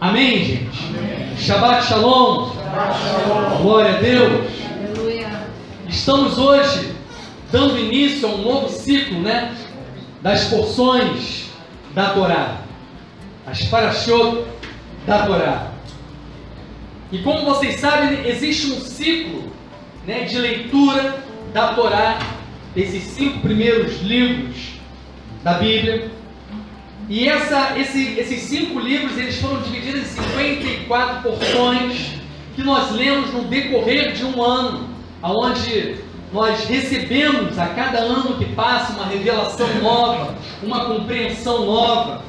Amém, gente? Amém. Shabbat Shalom. Shabbat Shalom. Glória a Deus. Aleluia. Estamos hoje dando início a um novo ciclo, né? Das porções da Torá. As parashot da Torá. E como vocês sabem, existe um ciclo né, de leitura da Torá, desses cinco primeiros livros da Bíblia. E essa, esse, esses cinco livros eles foram divididos em 54 porções que nós lemos no decorrer de um ano, aonde nós recebemos a cada ano que passa uma revelação nova, uma compreensão nova.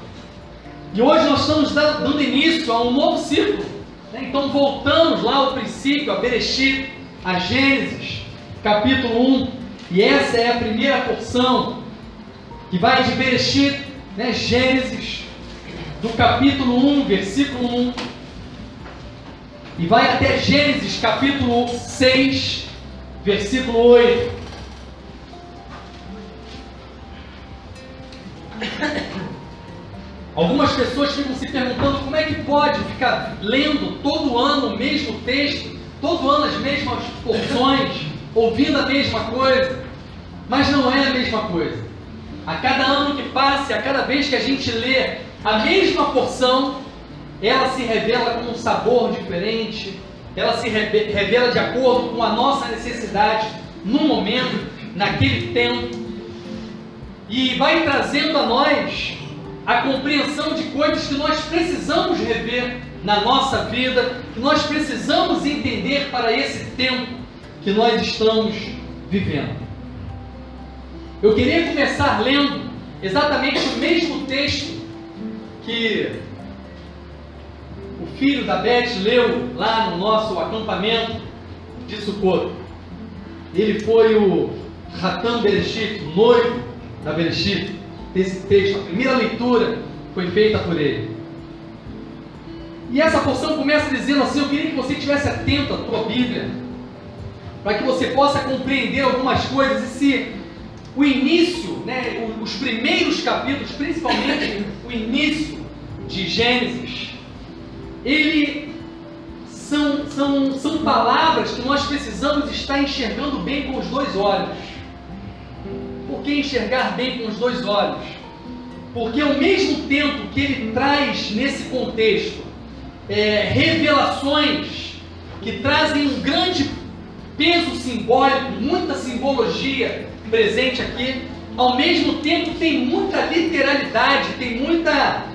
E hoje nós estamos dando início a um novo ciclo. Né? Então voltamos lá ao princípio, a Bereshit, a Gênesis, capítulo 1. E essa é a primeira porção que vai de Bereshit né, Gênesis, do capítulo 1, versículo 1, e vai até Gênesis, capítulo 6, versículo 8. Algumas pessoas ficam se perguntando como é que pode ficar lendo todo ano o mesmo texto, todo ano as mesmas porções, ouvindo a mesma coisa, mas não é a mesma coisa. A cada ano que passe, a cada vez que a gente lê a mesma porção, ela se revela com um sabor diferente, ela se revela de acordo com a nossa necessidade no momento, naquele tempo, e vai trazendo a nós a compreensão de coisas que nós precisamos rever na nossa vida, que nós precisamos entender para esse tempo que nós estamos vivendo. Eu queria começar lendo exatamente o mesmo texto que o filho da Beth leu lá no nosso acampamento de Sukkot. Ele foi o Ratan Bereshit, noivo da Bereshit, desse texto. A primeira leitura foi feita por ele. E essa porção começa dizendo assim: Eu queria que você estivesse atento à tua Bíblia, para que você possa compreender algumas coisas e se o início, né, os primeiros capítulos, principalmente o início de Gênesis, ele são, são, são palavras que nós precisamos estar enxergando bem com os dois olhos. Por que enxergar bem com os dois olhos? Porque ao mesmo tempo que ele traz nesse contexto é, revelações que trazem um grande peso simbólico, muita simbologia, presente aqui, ao mesmo tempo tem muita literalidade, tem muita.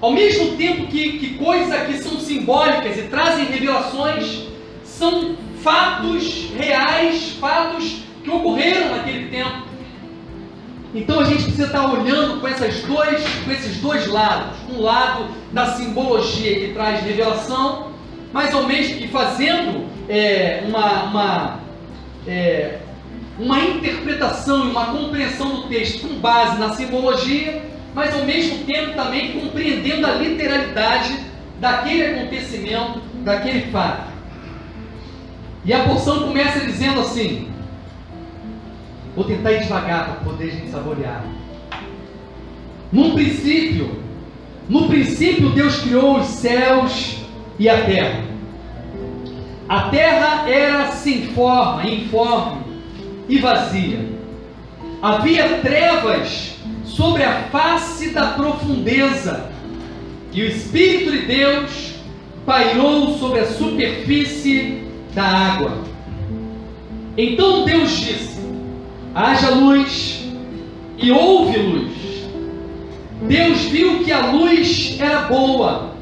Ao mesmo tempo que, que coisas aqui são simbólicas e trazem revelações, são fatos reais, fatos que ocorreram naquele tempo. Então a gente precisa estar olhando com, essas dois, com esses dois lados. Um lado da simbologia que traz revelação, mas ao mesmo que fazendo é, uma, uma é, uma interpretação e uma compreensão do texto com base na simbologia, mas ao mesmo tempo também compreendendo a literalidade daquele acontecimento, daquele fato. E a porção começa dizendo assim: vou tentar ir devagar para poder a gente saborear. Num princípio, no princípio Deus criou os céus e a terra. A terra era sem forma, informe e vazia. Havia trevas sobre a face da profundeza, e o Espírito de Deus pairou sobre a superfície da água. Então Deus disse: haja luz, e houve luz. Deus viu que a luz era boa,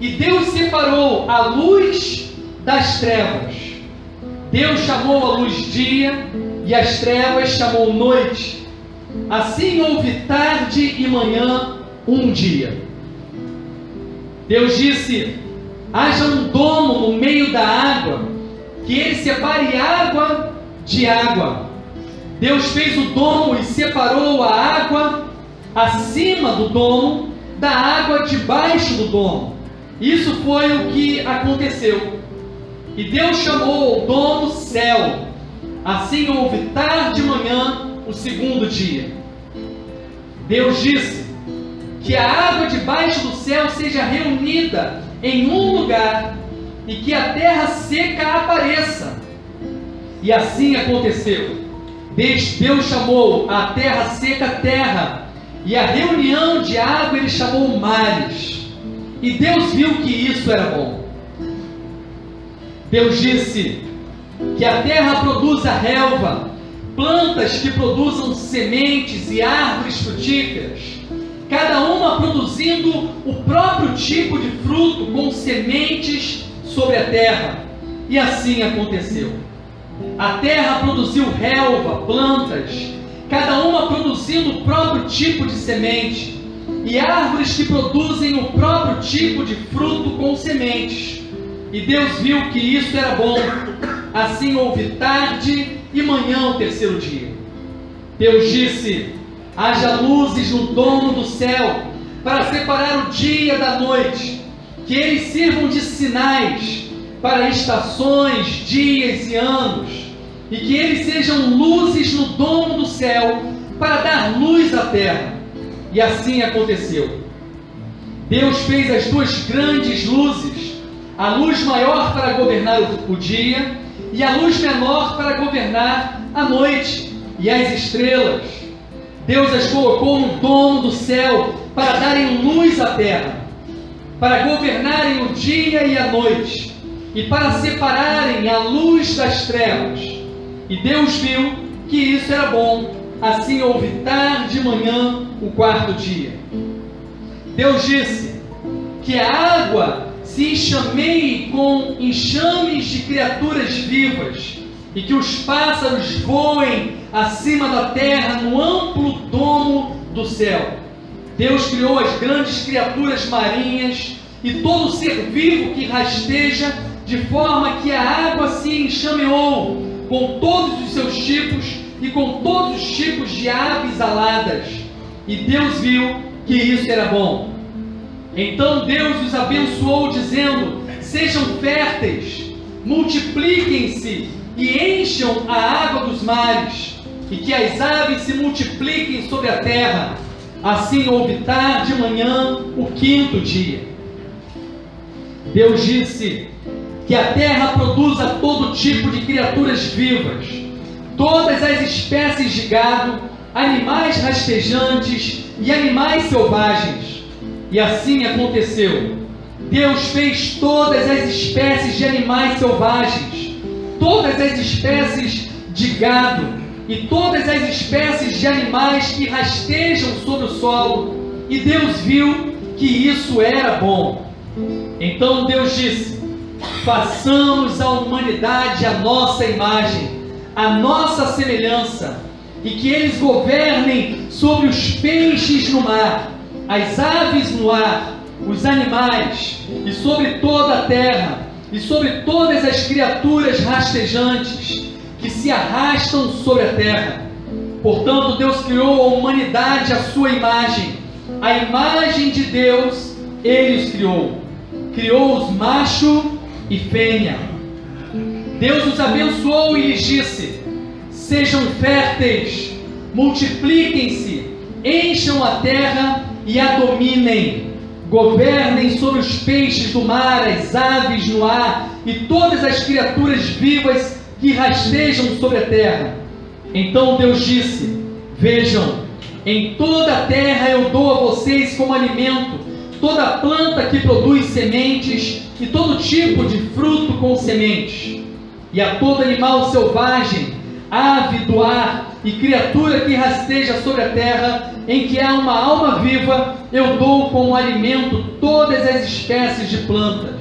e Deus separou a luz das trevas. Deus chamou a luz dia e as trevas chamou noite. Assim houve tarde e manhã um dia. Deus disse: haja um domo no meio da água, que ele separe água de água. Deus fez o domo e separou a água acima do domo da água debaixo do domo. Isso foi o que aconteceu. E Deus chamou o domo céu. Assim houve tarde e manhã o segundo dia. Deus disse: Que a água debaixo do céu seja reunida em um lugar e que a terra seca apareça. E assim aconteceu. Deus chamou a terra seca terra, e a reunião de água ele chamou mares. E Deus viu que isso era bom. Deus disse que a terra produza relva, plantas que produzam sementes e árvores frutíferas, cada uma produzindo o próprio tipo de fruto com sementes sobre a terra. E assim aconteceu. A terra produziu relva, plantas, cada uma produzindo o próprio tipo de semente, e árvores que produzem o próprio tipo de fruto com sementes. E Deus viu que isso era bom. Assim houve tarde e manhã o terceiro dia. Deus disse: haja luzes no domo do céu, para separar o dia da noite, que eles sirvam de sinais para estações, dias e anos, e que eles sejam luzes no domo do céu, para dar luz à terra. E assim aconteceu. Deus fez as duas grandes luzes, a luz maior para governar o, dia e a luz menor para governar a noite e as estrelas. Deus as colocou no domo do céu para darem luz à terra, para governarem o dia e a noite, e para separarem a luz das trevas. E Deus viu que isso era bom. Assim houve tarde e manhã o quarto dia. Deus disse que a água se enxameie com enxames de criaturas vivas e que os pássaros voem acima da terra no amplo domo do céu. Deus criou as grandes criaturas marinhas e todo ser vivo que rasteja, de forma que a água se enxameou com todos os seus tipos e com todos os tipos de aves aladas. E Deus viu que isso era bom. Então Deus os abençoou, dizendo: Sejam férteis, multipliquem-se e encham a água dos mares, e que as aves se multipliquem sobre a terra. Assim houve tarde e manhã o quinto dia. Deus disse que a terra produza todo tipo de criaturas vivas, todas as espécies de gado, animais rastejantes e animais selvagens. E assim aconteceu. Deus fez todas as espécies de animais selvagens todas as espécies de gado e todas as espécies de animais que rastejam sobre o solo, e Deus viu que isso era bom. Então Deus disse: façamos a humanidade a nossa imagem, a nossa semelhança, e que eles governem sobre os peixes no mar, as aves no ar, os animais e sobre toda a terra e sobre todas as criaturas rastejantes que se arrastam sobre a terra. Portanto, Deus criou a humanidade à sua imagem. A imagem de Deus ele os criou. Criou-os macho e fêmea. Deus os abençoou e lhes disse: Sejam férteis, multipliquem-se, encham a terra e a dominem governem sobre os peixes do mar, as aves no ar e todas as criaturas vivas que rastejam sobre a terra. Então Deus disse: Vejam, em toda a terra eu dou a vocês como alimento toda planta que produz sementes e todo tipo de fruto com sementes, e a todo animal selvagem, ave do ar e criatura que rasteja sobre a terra, em que há uma alma viva, eu dou como alimento todas as espécies de plantas.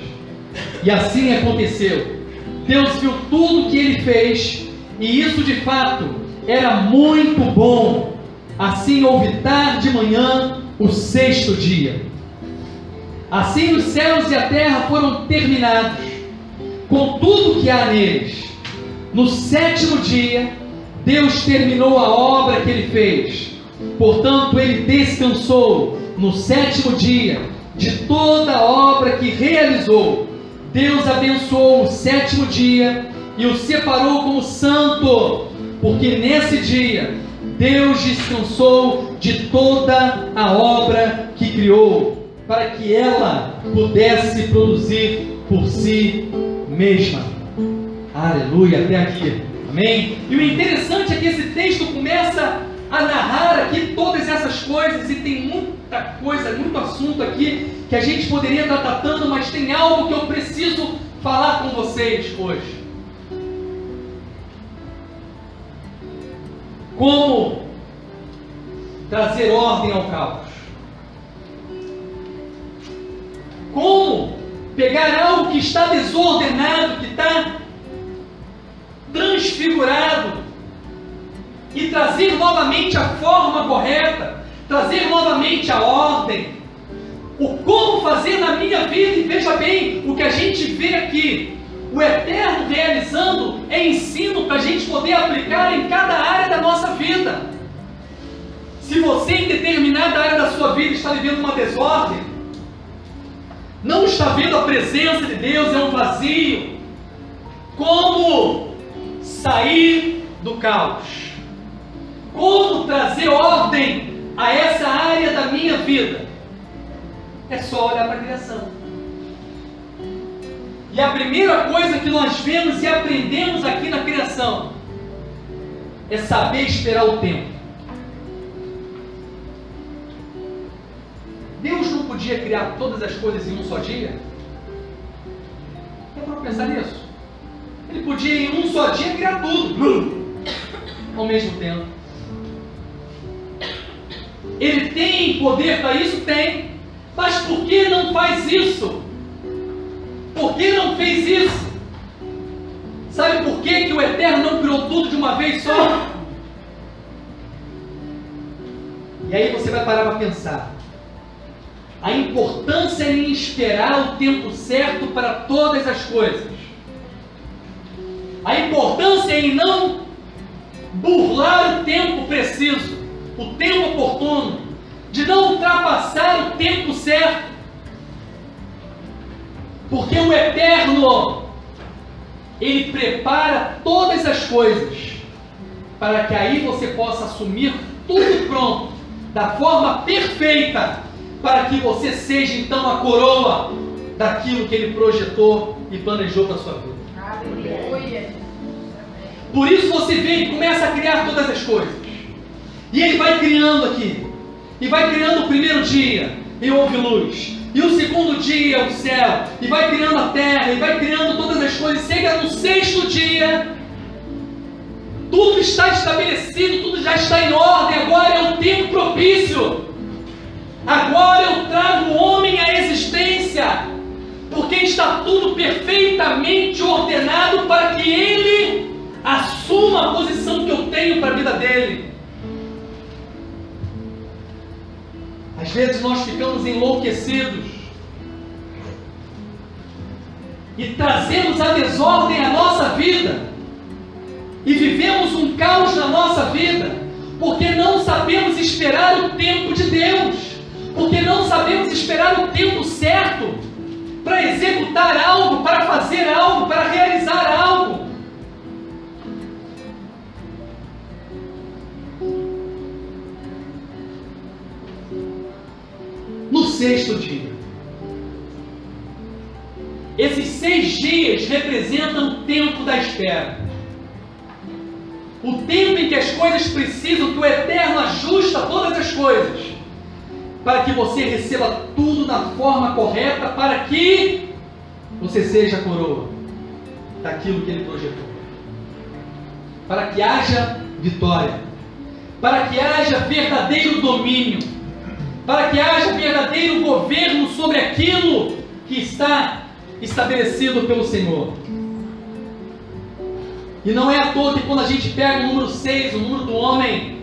E assim aconteceu. Deus viu tudo o que ele fez, e isso de fato era muito bom. Assim houve tarde e manhã o sexto dia. Assim os céus e a terra foram terminados, com tudo que há neles. No sétimo dia, Deus terminou a obra que ele fez. Portanto, ele descansou no sétimo dia de toda a obra que realizou. Deus abençoou o sétimo dia e o separou como santo, porque nesse dia Deus descansou de toda a obra que criou. para que ela pudesse produzir por si mesma. Aleluia, até aqui. Amém? E o interessante é que esse texto começa a narrar aqui todas essas coisas e tem muita coisa, muito assunto aqui que a gente poderia estar tratando, mas tem algo que eu preciso falar com vocês hoje. Como trazer ordem ao caos? Como pegar algo que está desordenado, que está transfigurado, e trazer novamente a forma correta, trazer novamente a ordem. O como fazer na minha vida, e veja bem o que a gente vê aqui. O Eterno realizando é ensino para a gente poder aplicar em cada área da nossa vida. Se você em determinada área da sua vida está vivendo uma desordem, não está vendo a presença de Deus, é um vazio. Como sair do caos? Como trazer ordem a essa área da minha vida? É só olhar para a criação. E a primeira coisa que nós vemos e aprendemos aqui na criação é saber esperar o tempo. Deus não podia criar todas as coisas em um só dia? É para pensar nisso. Ele podia em um só dia criar tudo ao mesmo tempo. Ele tem poder para isso? Tem. Mas por que não faz isso? Por que não fez isso? Sabe por que, que o Eterno não criou tudo de uma vez só? E aí você vai parar para pensar a importância em esperar o tempo certo para todas as coisas. A importância em não burlar o tempo preciso, o tempo oportuno, de não ultrapassar o tempo certo. Porque o Eterno, Ele prepara todas as coisas para que aí você possa assumir tudo pronto, da forma perfeita para que você seja então a coroa daquilo que ele projetou e planejou para a sua vida. Aleluia. Por isso você vê e começa a criar todas as coisas. E ele vai criando aqui. E vai criando o primeiro dia, e houve luz. E o segundo dia, o céu. E vai criando a terra, e vai criando todas as coisas. Chega no sexto dia, tudo está estabelecido, tudo já está em ordem. Agora é o tempo propício Agora eu trago o homem à existência, porque está tudo perfeitamente ordenado para que ele assuma a posição que eu tenho para a vida dele. Às vezes nós ficamos enlouquecidos. E trazemos a desordem à nossa vida. E vivemos um caos na nossa vida. Porque não sabemos esperar o tempo de Deus. Porque não sabemos esperar o tempo certo para executar algo, para fazer algo, para realizar algo. Sexto dia, esses seis dias representam o tempo da espera. O tempo em que as coisas precisam que o Eterno ajusta todas as coisas para que você receba tudo da forma correta, para que você seja a coroa daquilo que ele projetou. Para que haja vitória, para que haja verdadeiro domínio, para que haja verdadeiro governo sobre aquilo que está estabelecido pelo Senhor. E não é à toa que quando a gente pega o número 6, o número do homem,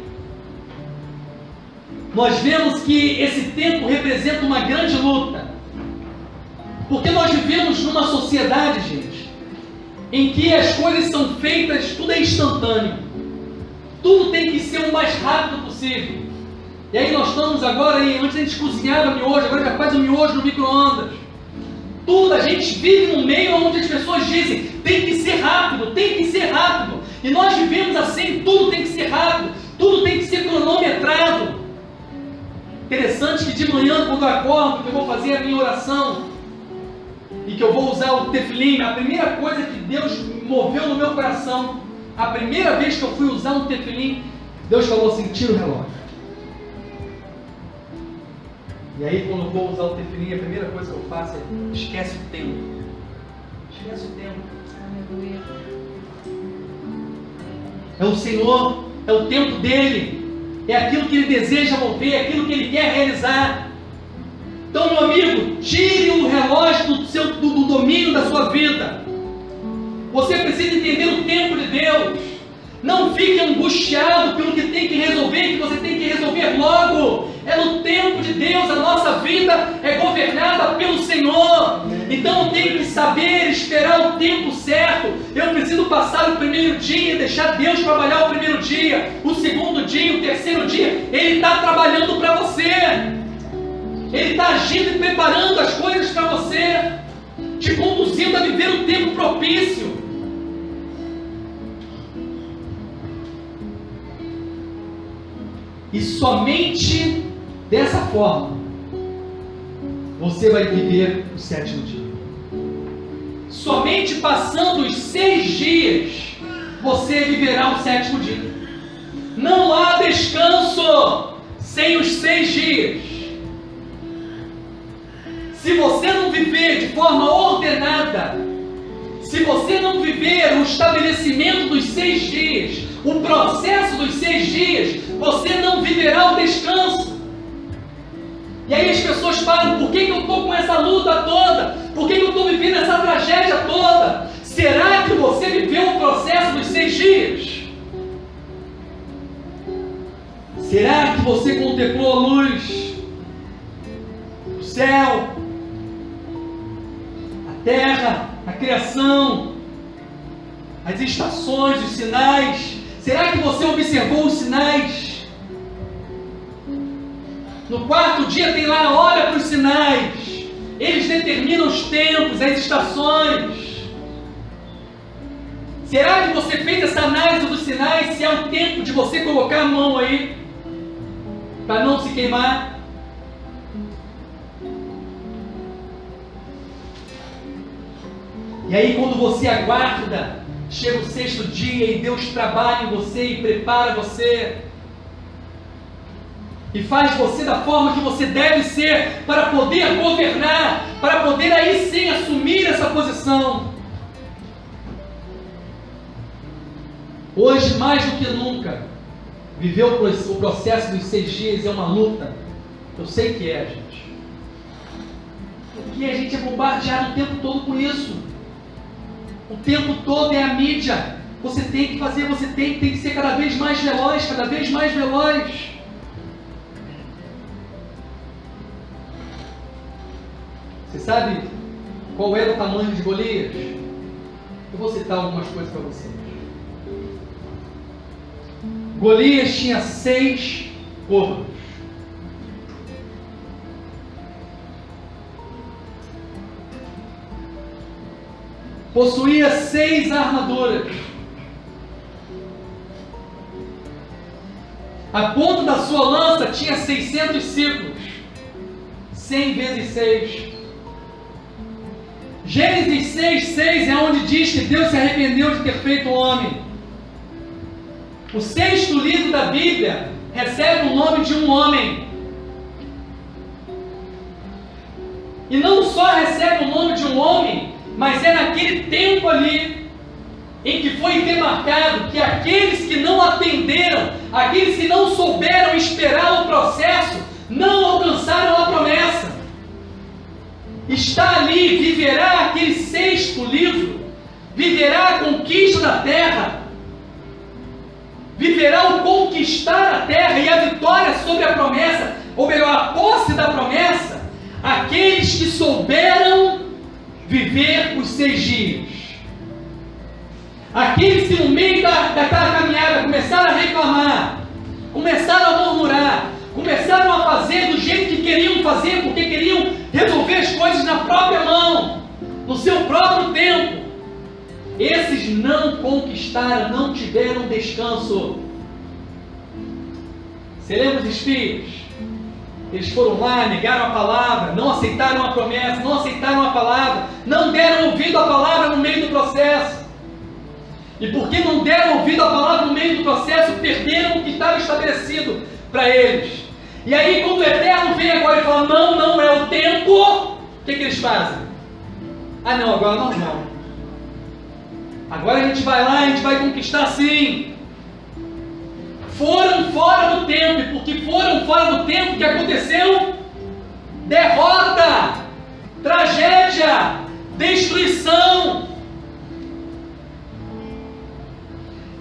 nós vemos que esse tempo representa uma grande luta. Porque nós vivemos numa sociedade, gente, em que as coisas são feitas, tudo é instantâneo. Tudo tem que ser o mais rápido possível. E aí nós estamos agora, aí, antes a gente cozinhava miojo, agora já faz o miojo no micro-ondas. Tudo, a gente vive num meio onde as pessoas dizem, tem que ser rápido, tem que ser rápido. E nós vivemos assim, tudo tem que ser rápido, tudo tem que ser cronometrado. Interessante que de manhã, quando eu acordo, que eu vou fazer a minha oração e que eu vou usar o tefilim, a primeira coisa que Deus moveu no meu coração, a primeira vez que eu fui usar um tefilim, Deus falou assim: tira o relógio. E aí, quando eu vou usar o tefilim, a primeira coisa que eu faço é esquece o tempo. Esquece o tempo. Aleluia. É o Senhor, é o tempo dele, é aquilo que ele deseja mover, é aquilo que ele quer realizar. Então, meu amigo, tire o relógio do, seu, do, do domínio da sua vida. Você precisa entender o tempo de Deus. Não fique angustiado pelo que tem que resolver, que você tem que resolver logo. Vida é governada pelo Senhor. Então eu tenho que saber esperar o tempo certo. Eu preciso passar o primeiro dia deixar Deus trabalhar o primeiro dia, o segundo dia, o terceiro dia. Ele está trabalhando para você. Ele está agindo e preparando as coisas para você, te conduzindo a viver o tempo propício. E somente dessa forma você vai viver o sétimo dia. Somente passando os seis dias você viverá o sétimo dia. Não há descanso sem os seis dias. Se você não viver de forma ordenada, se você não viver o estabelecimento dos seis dias, o processo dos seis dias, você não viverá o descanso. E aí as pessoas falam, por que, que eu estou com essa luta toda? Por que, que eu estou vivendo essa tragédia toda? Será que você viveu o processo dos seis dias? Será que você contemplou a luz? O céu? A terra? A criação? As estações, os sinais? Será que você observou os sinais? No quarto dia tem lá a hora para os sinais. Eles determinam os tempos, as estações. Será que você fez essa análise dos sinais? Se é o tempo de você colocar a mão aí para não se queimar? E aí, quando você aguarda Chega o sexto dia e Deus trabalha em você e prepara você. E faz você da forma que você deve ser para poder governar, para poder aí sim assumir essa posição. Hoje, mais do que nunca, viver o processo dos seis dias é uma luta. Eu sei que é, gente. Porque a gente é bombardeado o tempo todo com isso. O tempo todo é a mídia. Você tem que fazer, você tem, tem que ser cada vez mais veloz, cada vez mais veloz. Você sabe qual era o tamanho de Golias? Eu vou citar algumas coisas para vocês. Golias tinha seis corvos. possuía seis armaduras. A ponta da sua lança tinha 600 ciclos. 100 vezes 6. Gênesis 6, 6 é onde diz que Deus se arrependeu de ter feito o homem. O sexto livro da Bíblia recebe o nome de um homem. E não só recebe o nome de um homem, mas é naquele tempo ali em que foi demarcado que aqueles que não atenderam, aqueles que não souberam esperar o processo, não alcançaram a promessa. Está ali, viverá aquele sexto livro, viverá a conquista da terra, viverá o conquistar a terra e a vitória sobre a promessa, ou melhor, a posse da promessa, aqueles que souberam viver os seis dias. Aqueles que no meio da, daquela caminhada começaram a reclamar, começaram a murmurar, começaram a fazer do jeito que queriam fazer, porque queriam resolver as coisas na própria mão, no seu próprio tempo. Esses não conquistaram, não tiveram descanso. Você lembra os espíritos? Eles foram lá, negaram a palavra, não aceitaram a promessa, não aceitaram a palavra, não deram ouvido à palavra no meio do processo. E porque não deram ouvido à palavra no meio do processo, perderam o que estava estabelecido para eles. E aí, quando o Eterno vem agora e fala: Não, não é o tempo, o que, que eles fazem? Ah, não, agora não, não. Agora a gente vai lá, a gente vai conquistar sim. Foram fora do tempo, e porque foram fora do tempo, o que aconteceu? Derrota, tragédia, destruição.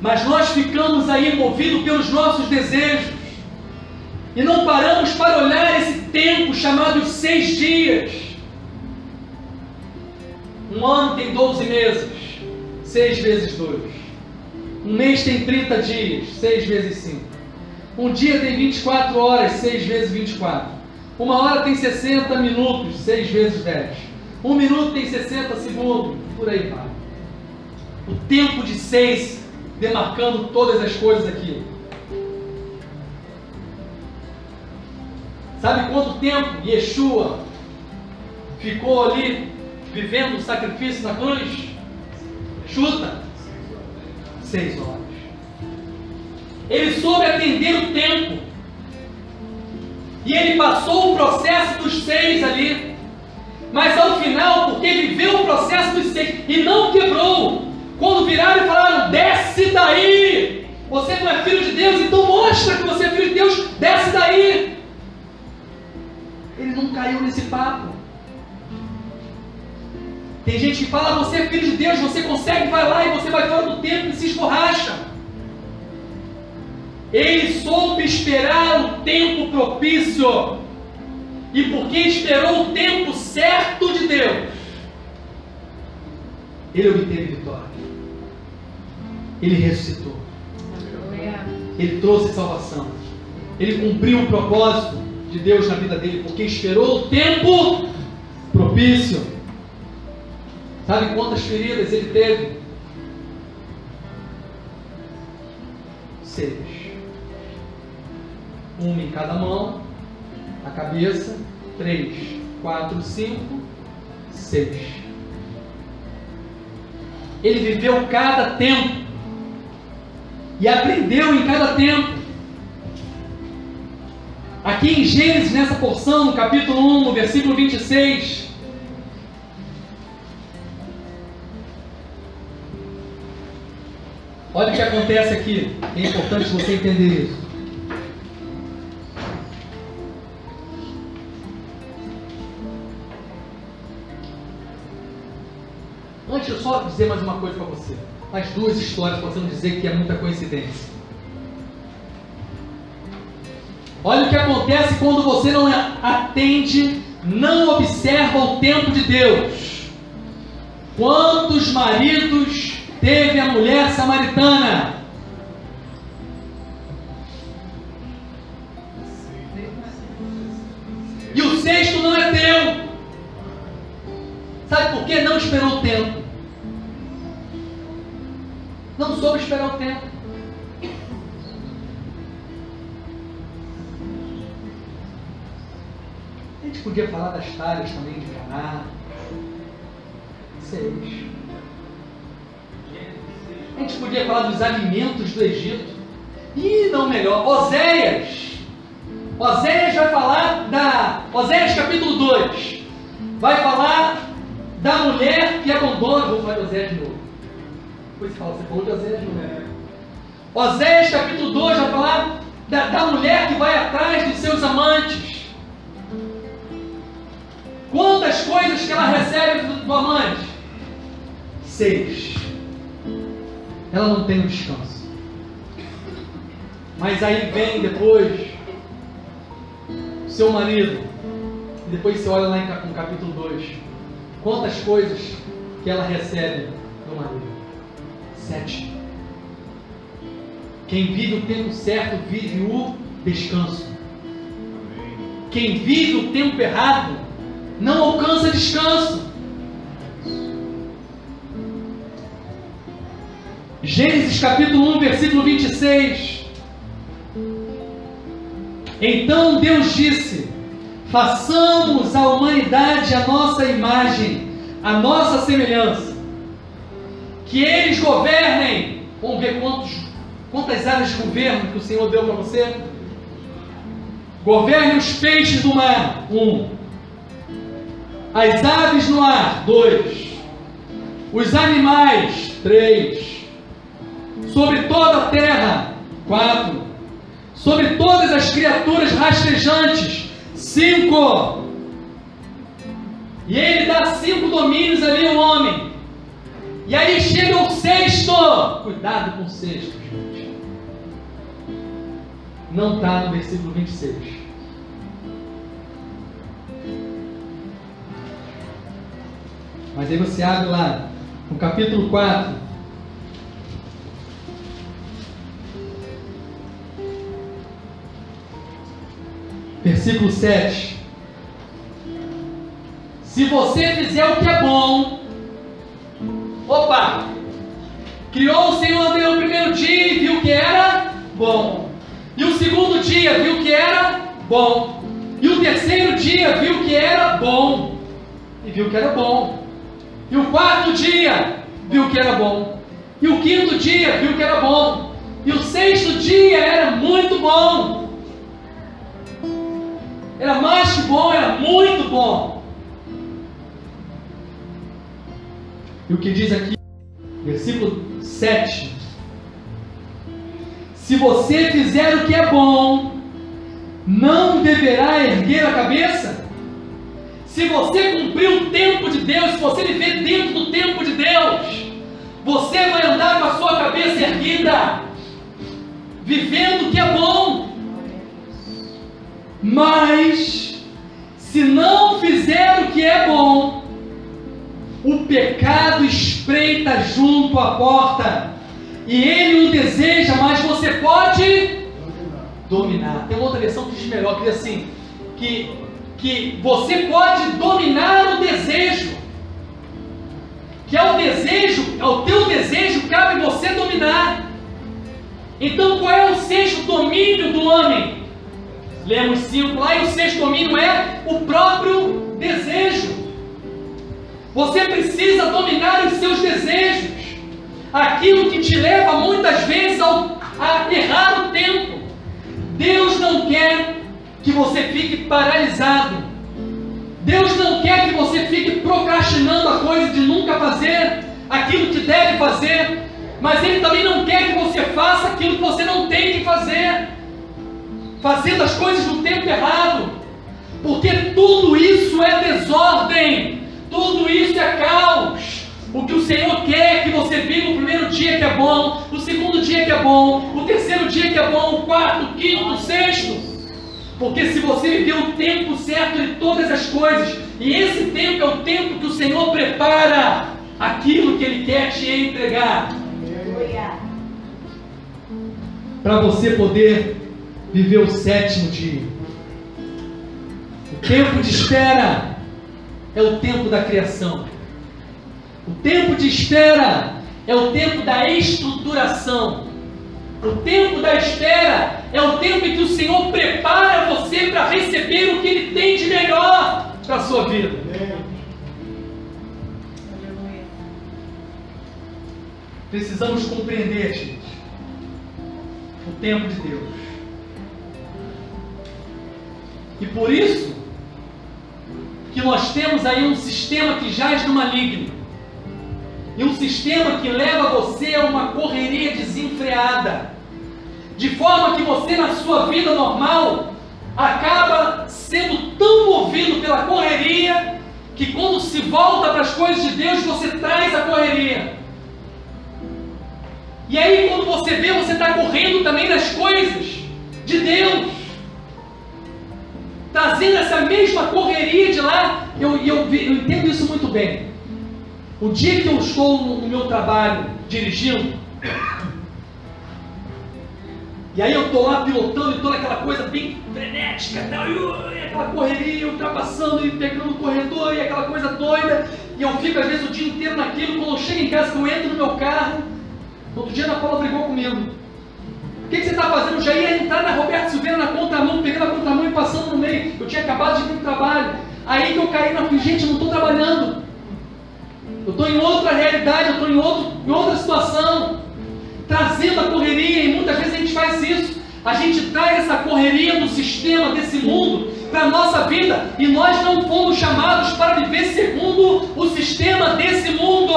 Mas nós ficamos aí movidos pelos nossos desejos e não paramos para olhar esse tempo chamado seis dias. Um ano tem 12 meses, seis vezes dois. Um mês tem 30 dias, 6 vezes 5. Um dia tem 24 horas, 6 vezes 24. Uma hora tem 60 minutos, 6 vezes 10. Um minuto tem 60 segundos, por aí vai. O tempo de 6 demarcando todas as coisas aqui. Sabe quanto tempo Yeshua ficou ali vivendo o sacrifício na cruz? Chuta seis horas. Ele soube atender o tempo. E ele passou o processo dos seis ali. Mas ao final, porque viveu o processo dos seis e não quebrou, quando viraram e falaram: desce daí! Você não é filho de Deus, então mostra que você é filho de Deus, desce daí! Ele não caiu nesse papo. Tem gente que fala, você é filho de Deus, você consegue, vai lá e você vai fora do tempo e se esborracha. Ele soube esperar o tempo propício. E porque esperou o tempo certo de Deus, ele obteve vitória. Ele ressuscitou. Ele trouxe salvação. Ele cumpriu o propósito de Deus na vida dele, porque esperou o tempo propício. Sabe quantas feridas ele teve? Seis. Uma em cada mão, a cabeça, três, quatro, cinco, seis. Ele viveu cada tempo e aprendeu em cada tempo. Aqui em Gênesis, nessa porção, no capítulo 1, no versículo 26, Olha o que acontece aqui. É importante você entender isso. Antes, eu só dizer mais uma coisa para você. As duas histórias, para você não dizer que é muita coincidência. Olha o que acontece quando você não atende, não observa o tempo de Deus. Quantos maridos teve a mulher samaritana. E o sexto não é teu. Sabe por que não esperou o tempo? Não soube esperar o tempo. A gente podia falar das talhas também de Caná. Seis. A gente podia falar dos alimentos do Egito. E não melhor, Oséias. Oséias vai falar da. Oséias capítulo 2. Vai falar da mulher que abandona. Vou falar de Oséias de novo. Depois você fala, você falou de Oséias de novo. Oséias capítulo 2 vai falar da, da mulher que vai atrás dos seus amantes. Quantas coisas que ela recebe do, do amante? Seis ela não tem um descanso. Mas aí vem depois seu marido, e depois você olha lá no capítulo 2, quantas coisas que ela recebe do marido? Sete. Quem vive o tempo certo vive o descanso. Quem vive o tempo errado não alcança descanso. Gênesis capítulo 1, versículo 26. Então Deus disse: Façamos a humanidade a nossa imagem, a nossa semelhança. Que eles governem. Vamos ver quantos, quantas áreas de governo que o Senhor deu para você. Governe os peixes do mar. Um. As aves no ar. Dois. Os animais. Três. Sobre toda a terra. Quatro. Sobre todas as criaturas rastejantes. Cinco. E ele dá cinco domínios ali ao homem. E aí chega o sexto. Cuidado com o sexto, gente. Não está no versículo 26. Mas aí você abre lá, no capítulo 4. Versículo 7. Se você fizer o que é bom, opa, criou o Senhor Deus o primeiro dia e viu que era bom. E o segundo dia viu que era bom. E o terceiro dia viu que era bom. E viu que era bom. E o quarto dia viu que era bom. E o quinto dia viu que era bom. E o sexto dia era muito bom. Era mais que bom, era muito bom. E o que diz aqui, versículo 7. Se você fizer o que é bom, não deverá erguer a cabeça? Se você cumprir o tempo de Deus, se você viver dentro do tempo de Deus, você vai andar com a sua cabeça erguida, vivendo o que é bom. Mas, se não fizer o que é bom, o pecado espreita junto à porta, e ele o deseja, mas você pode dominar. Tem uma outra versão que diz melhor, que diz assim, que, que você pode dominar o desejo. Que é o desejo, é o teu desejo, cabe você dominar. Então qual é o sexto domínio do homem? Lemos cinco lá, e o sexto domínio é o próprio desejo. Você precisa dominar os seus desejos. Aquilo que te leva muitas vezes ao, a errar o tempo. Deus não quer que você fique paralisado. Deus não quer que você fique procrastinando a coisa de nunca fazer aquilo que deve fazer. Mas Ele também não quer que você faça aquilo que você não tem que fazer. Fazendo as coisas no tempo errado. Porque tudo isso é desordem. Tudo isso é caos. O que o Senhor quer é que você viva o primeiro dia que é bom, o segundo dia que é bom, o terceiro dia que é bom, o quarto, o quinto, o sexto. Porque se você viver o tempo certo de todas as coisas, e esse tempo é o tempo que o Senhor prepara aquilo que Ele quer te entregar. Para você poder viver o sétimo dia. O tempo de espera é o tempo da criação. O tempo de espera é o tempo da estruturação. O tempo da espera é o tempo em que o Senhor prepara você para receber o que Ele tem de melhor para a sua vida. Precisamos compreender, gente, o tempo de Deus. E por isso que nós temos aí um sistema que jaz no maligno. E um sistema que leva você a uma correria desenfreada. De forma que você, na sua vida normal, acaba sendo tão movido pela correria que quando se volta para as coisas de Deus, você traz a correria. E aí, quando você vê, você está correndo também nas coisas de Deus. Trazendo essa mesma correria de lá. Eu, eu, eu entendo isso muito bem. O dia que eu estou no meu trabalho dirigindo, e aí eu estou lá pilotando e toda aquela coisa bem frenética, tal, e aquela correria, ultrapassando e pegando o corredor e aquela coisa doida, e eu fico às vezes o dia inteiro naquilo, quando eu chego em casa, eu entro no meu carro, no outro dia a Paula brigou comigo. O que, que você está fazendo? Eu já ia entrar na Roberto Silveira na contramão, pegando a contramão e passando no meio. Eu tinha acabado de vir para o trabalho. Aí que eu caí na gente, eu não estou trabalhando. Eu estou em outra realidade, eu estou em, em outra situação. Trazendo a correria, e muitas vezes a gente faz isso. A gente traz essa correria do sistema, desse mundo, para a nossa vida. E nós não fomos chamados para viver segundo o sistema desse mundo.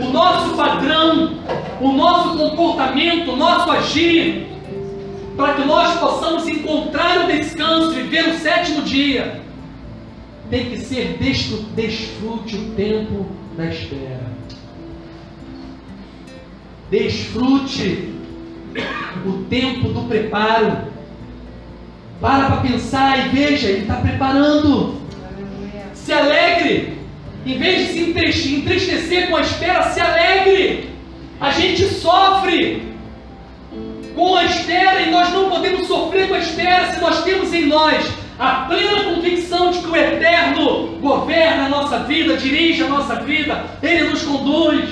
O nosso padrão, o nosso comportamento, o nosso agir, para que nós possamos encontrar o descanso e ver o sétimo dia, tem que ser desfrute o tempo da espera. Desfrute o tempo do preparo. Para para pensar e veja, ele está preparando. Se alegre. Em vez de se entristecer com a espera, se alegre. A gente sofre com a espera e nós não podemos sofrer com a espera se nós temos em nós a plena convicção de que o Eterno governa a nossa vida, dirige a nossa vida, Ele nos conduz,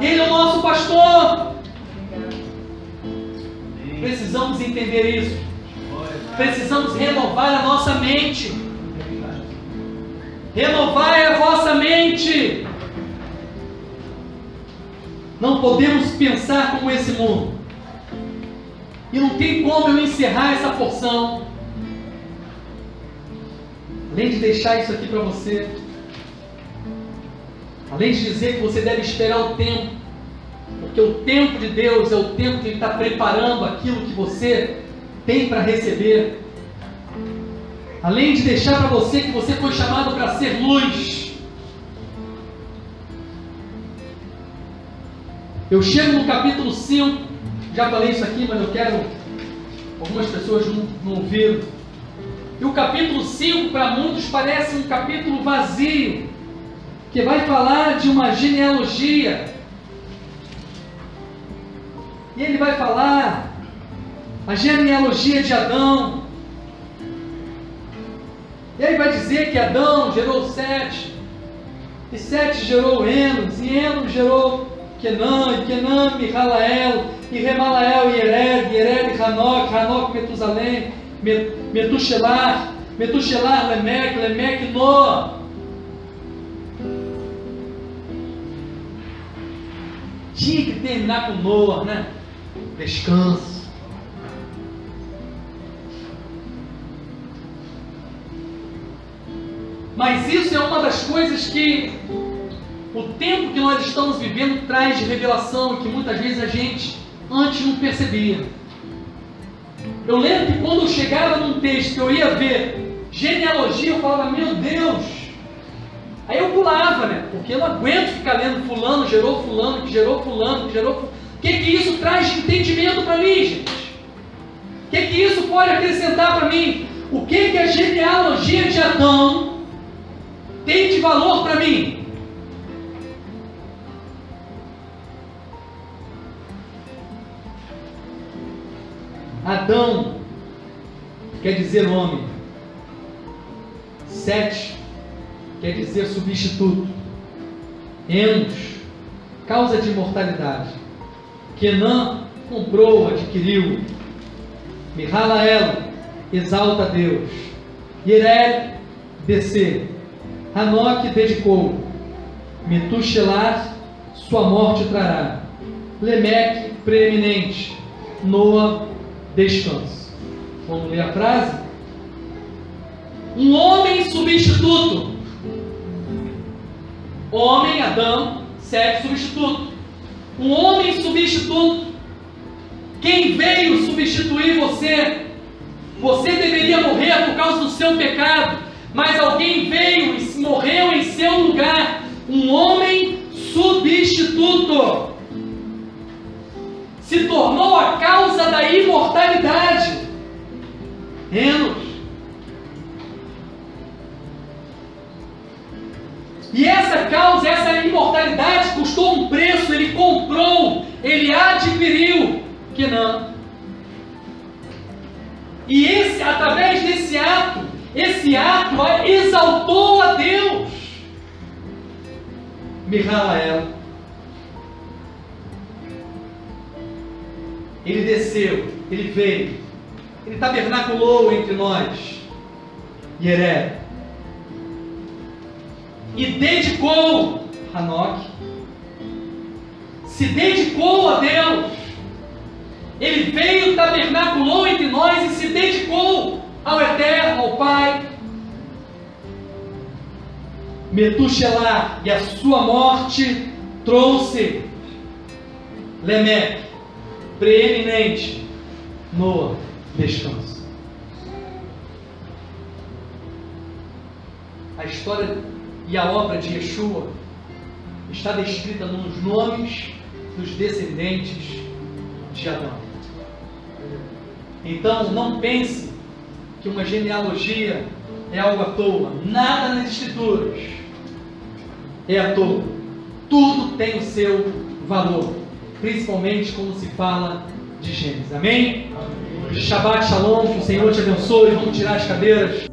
Ele é o nosso pastor. Precisamos entender isso. Precisamos renovar a nossa mente. Renovar a vossa mente. Não podemos pensar como esse mundo. E não tem como eu encerrar essa porção. Além de deixar isso aqui para você. Além de dizer que você deve esperar o tempo. Porque o tempo de Deus é o tempo que Ele está preparando aquilo que você tem para receber. Além de deixar para você que você foi chamado para ser luz. Eu chego no capítulo 5, já falei isso aqui, mas eu quero. Algumas pessoas não, não ouviram. E o capítulo 5 para muitos parece um capítulo vazio, que vai falar de uma genealogia. E ele vai falar a genealogia de Adão. E aí vai dizer que Adão gerou Sete, e Sete gerou Enos, e Enos gerou Kenã, e Kenã Mihalael, e Remalael e Ered, Ered Hanok, Hanok Metusalém, Metushelar, Metushelar Lemek, Lemek Noah. Tinha que terminar com Noah, né? Descanso. Mas isso é uma das coisas que o tempo que nós estamos vivendo traz de revelação que muitas vezes a gente antes não percebia. Eu lembro que quando eu chegava num texto que eu ia ver genealogia, eu falava, meu Deus! Aí eu pulava, né? Porque eu não aguento ficar lendo fulano, gerou fulano, que gerou fulano, que gerou fulano. O que, que isso traz de entendimento para mim, gente? O que, que isso pode acrescentar para mim? O que, que a genealogia de Adão tem de valor para mim? Adão quer dizer homem. Sete quer dizer substituto. Enos, causa de imortalidade. Kenã comprou, adquiriu. Mihalael, exalta a Deus. Yered, descer. Hanok dedicou. Metushelar, sua morte trará. Lemeque, preeminente. Noa, descanso. Vamos ler a frase? Um homem substituto. Homem, Adão, sete substituto. Um homem substituto. Quem veio substituir você? Você deveria morrer por causa do seu pecado mas alguém veio e morreu em seu lugar um homem substituto. Se tornou a causa da imortalidade. Enos. E essa causa, essa imortalidade custou um preço, ele comprou, ele adquiriu. Que não. E esse, através desse ato, esse ato exaltou a Deus. Mihael. ele desceu, ele veio, ele tabernaculou entre nós. Yeré. E dedicou Hanok, se dedicou a Deus. Ele veio, tabernaculou entre nós e se dedicou ao Eterno, ao Pai. Metuxelá e a sua morte trouxe Lemeque, preeminente no descanso. A história e a obra de Yeshua está descrita nos nomes dos descendentes de Adão. Então não pense que uma genealogia é algo à toa. Nada nas escrituras é à toa. Tudo tem o seu valor, principalmente quando se fala de Gênesis. Amém? Amém. Shabbat Shalom, que o Senhor te abençoe. Vamos tirar as cadeiras.